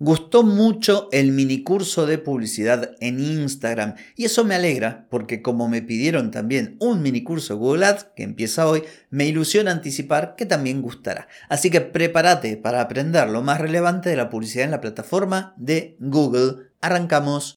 Gustó mucho el mini curso de publicidad en Instagram y eso me alegra porque como me pidieron también un mini curso Google Ads que empieza hoy, me ilusiona anticipar que también gustará. Así que prepárate para aprender lo más relevante de la publicidad en la plataforma de Google. Arrancamos.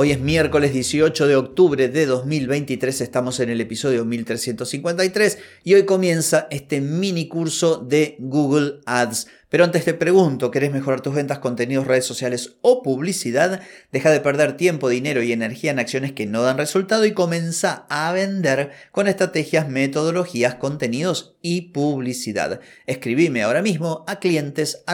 Hoy es miércoles 18 de octubre de 2023, estamos en el episodio 1353 y hoy comienza este mini curso de Google Ads. Pero antes te pregunto, ¿querés mejorar tus ventas, contenidos, redes sociales o publicidad? Deja de perder tiempo, dinero y energía en acciones que no dan resultado y comienza a vender con estrategias, metodologías, contenidos y publicidad. Escribime ahora mismo a clientes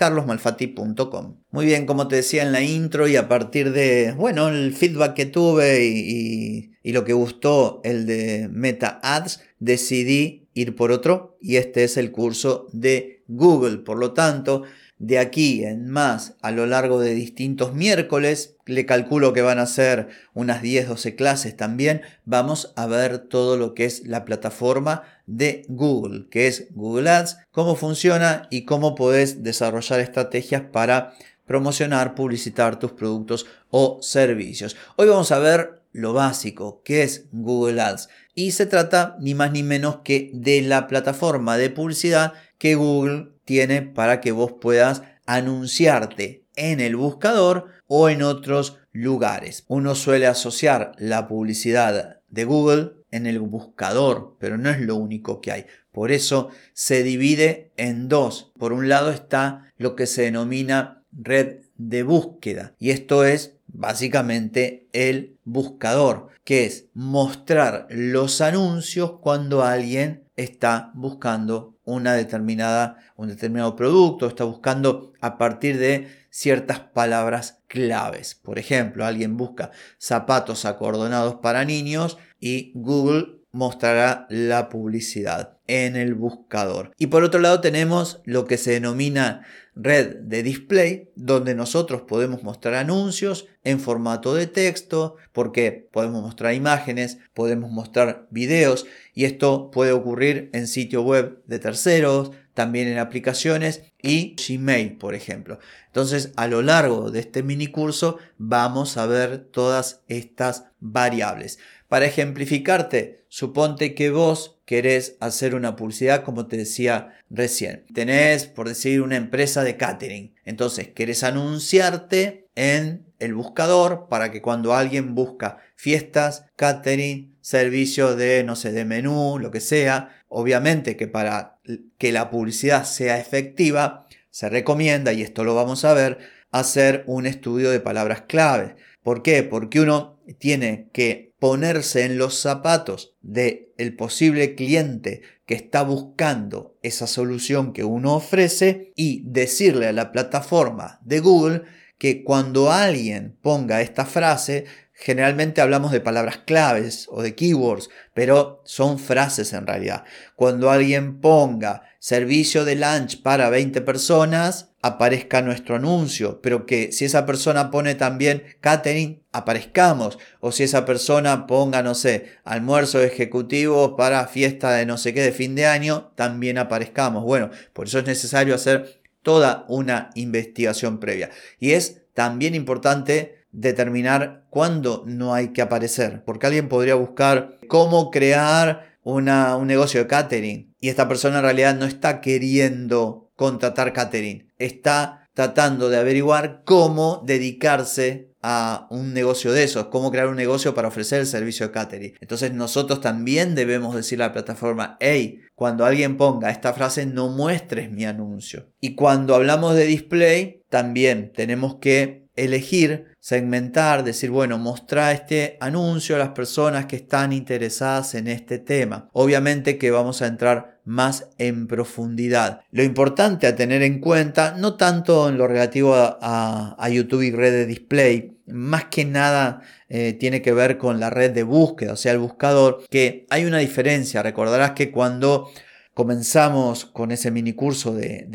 carlosmalfatti.com. Muy bien, como te decía en la intro y a partir de, bueno, el feedback que tuve y, y, lo que gustó, el de Meta Ads, decidí ir por otro y este es el curso de Google. Por lo tanto, de aquí en más a lo largo de distintos miércoles, le calculo que van a ser unas 10-12 clases también, vamos a ver todo lo que es la plataforma de Google, que es Google Ads, cómo funciona y cómo puedes desarrollar estrategias para promocionar, publicitar tus productos o servicios. Hoy vamos a ver lo básico, que es Google Ads. Y se trata ni más ni menos que de la plataforma de publicidad que Google tiene para que vos puedas anunciarte en el buscador o en otros lugares. Uno suele asociar la publicidad de Google en el buscador, pero no es lo único que hay. Por eso se divide en dos. Por un lado está lo que se denomina red de búsqueda y esto es básicamente el buscador, que es mostrar los anuncios cuando alguien está buscando una determinada, un determinado producto, está buscando a partir de ciertas palabras claves. Por ejemplo, alguien busca zapatos acordonados para niños y Google mostrará la publicidad en el buscador. Y por otro lado tenemos lo que se denomina red de display, donde nosotros podemos mostrar anuncios en formato de texto, porque podemos mostrar imágenes, podemos mostrar videos y esto puede ocurrir en sitio web de terceros, también en aplicaciones y Gmail, por ejemplo. Entonces, a lo largo de este mini curso vamos a ver todas estas variables. Para ejemplificarte, suponte que vos querés hacer una publicidad como te decía recién. Tenés, por decir, una empresa de catering. Entonces, querés anunciarte en el buscador para que cuando alguien busca fiestas, catering, servicio de, no sé, de menú, lo que sea, obviamente que para que la publicidad sea efectiva, se recomienda, y esto lo vamos a ver, hacer un estudio de palabras clave. ¿Por qué? Porque uno tiene que ponerse en los zapatos de el posible cliente que está buscando esa solución que uno ofrece y decirle a la plataforma de Google que cuando alguien ponga esta frase Generalmente hablamos de palabras claves o de keywords, pero son frases en realidad. Cuando alguien ponga servicio de lunch para 20 personas, aparezca nuestro anuncio, pero que si esa persona pone también catering, aparezcamos. O si esa persona ponga, no sé, almuerzo ejecutivo para fiesta de no sé qué de fin de año, también aparezcamos. Bueno, por eso es necesario hacer toda una investigación previa. Y es también importante determinar cuándo no hay que aparecer, porque alguien podría buscar cómo crear una, un negocio de catering y esta persona en realidad no está queriendo contratar catering, está tratando de averiguar cómo dedicarse a un negocio de esos, cómo crear un negocio para ofrecer el servicio de catering. Entonces nosotros también debemos decirle a la plataforma, hey, cuando alguien ponga esta frase no muestres mi anuncio. Y cuando hablamos de display, también tenemos que elegir, segmentar, decir, bueno, mostrar este anuncio a las personas que están interesadas en este tema. Obviamente que vamos a entrar más en profundidad. Lo importante a tener en cuenta, no tanto en lo relativo a, YouTube y red de display, más que nada eh, tiene que ver con la red de búsqueda, o sea, el buscador, que hay una diferencia. Recordarás que cuando comenzamos con ese mini curso de,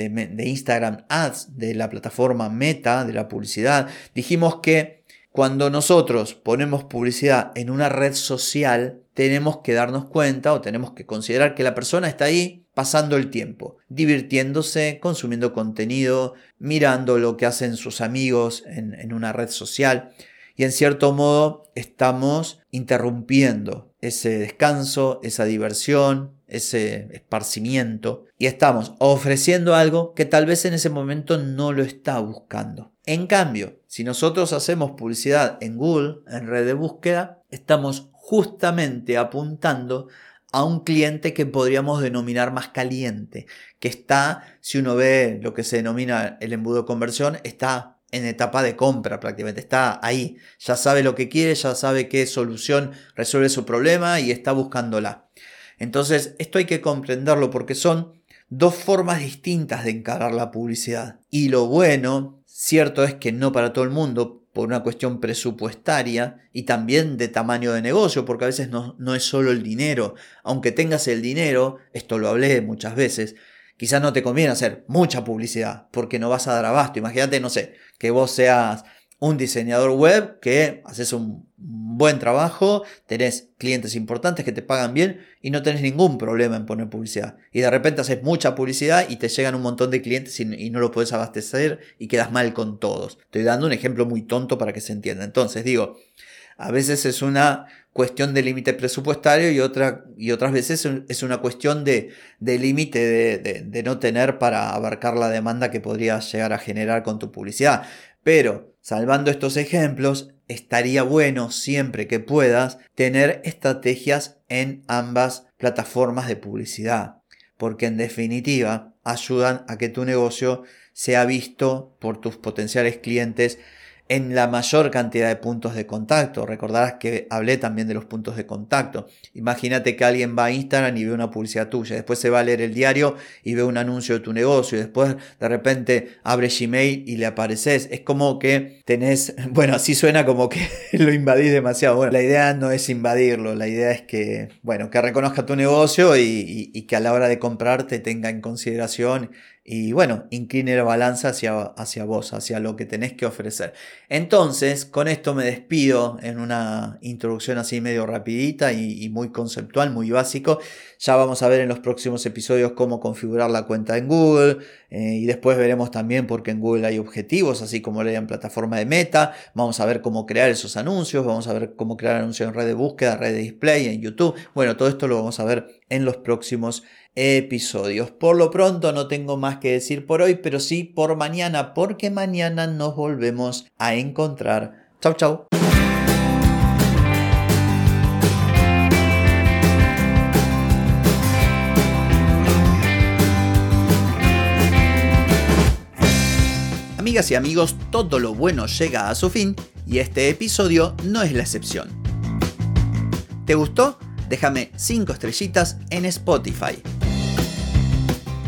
Instagram Ads de la plataforma Meta, de la publicidad, dijimos que cuando nosotros ponemos publicidad en una red social, tenemos que darnos cuenta o tenemos que considerar que la persona está ahí pasando el tiempo, divirtiéndose, consumiendo contenido, mirando lo que hacen sus amigos en una red social. Y en cierto modo estamos interrumpiendo ese descanso, esa diversión, ese esparcimiento y estamos ofreciendo algo que tal vez en ese momento no lo está buscando. En cambio, si nosotros hacemos publicidad en Google, en red de búsqueda, estamos justamente apuntando a un cliente que podríamos denominar más caliente, que está, si uno ve lo que se denomina el embudo de conversión, está en etapa de compra prácticamente, está ahí, ya sabe lo que quiere, ya sabe qué solución resuelve su problema y está buscándola. Entonces, esto hay que comprenderlo porque son dos formas distintas de encarar la publicidad. Y lo bueno, cierto es que no para todo el mundo, por una cuestión presupuestaria y también de tamaño de negocio, porque a veces no, no, es solo el dinero. Aunque tengas el dinero, esto lo hablé muchas veces, quizás no te conviene hacer mucha publicidad, porque no vas a dar abasto. Imagínate, no sé, que vos seas un diseñador web que haces un buen trabajo, tenés clientes importantes que te pagan bien y no tenés ningún problema en poner publicidad. Y de repente haces mucha publicidad y te llegan un montón de clientes y, no lo puedes abastecer y quedas mal con todos. Estoy dando un ejemplo muy tonto para que se entienda. Entonces digo, a veces es una cuestión de límite presupuestario y, otra, y otras veces es una cuestión de, límite de, de no tener para abarcar la demanda que podrías llegar a generar con tu publicidad. Pero, salvando estos ejemplos, estaría bueno siempre que puedas tener estrategias en ambas plataformas de publicidad, porque en definitiva ayudan a que tu negocio sea visto por tus potenciales clientes en la mayor cantidad de puntos de contacto. Recordarás que hablé también de los puntos de contacto. Imagínate que alguien va a Instagram y ve una publicidad tuya, después se va a leer el diario y ve un anuncio de tu negocio, y después de repente abre Gmail y le apareces. Es como que tenés, bueno, así suena como que lo invadís demasiado. Bueno, la idea no es invadirlo, la idea es que, bueno, que reconozca tu negocio y, y que a la hora de comprarte tenga en consideración y bueno, incline la balanza hacia, hacia vos, hacia lo que tenés que ofrecer. Entonces, con esto me despido en una introducción así medio rapidita y, muy conceptual, muy básico. Ya vamos a ver en los próximos episodios cómo configurar la cuenta en Google eh, y después veremos también porque en Google hay objetivos, así como lo hay en plataforma de meta. Vamos a ver cómo crear esos anuncios, vamos a ver cómo crear anuncios en red de búsqueda, red de display, en YouTube. Bueno, todo esto lo vamos a ver en los próximos episodios. Por lo pronto no tengo más que decir por hoy, pero sí por mañana, porque mañana nos volvemos a encontrar. Chau, chau. Amigas y amigos, todo lo bueno llega a su fin y este episodio no es la excepción. ¿Te gustó? Déjame 5 estrellitas en Spotify.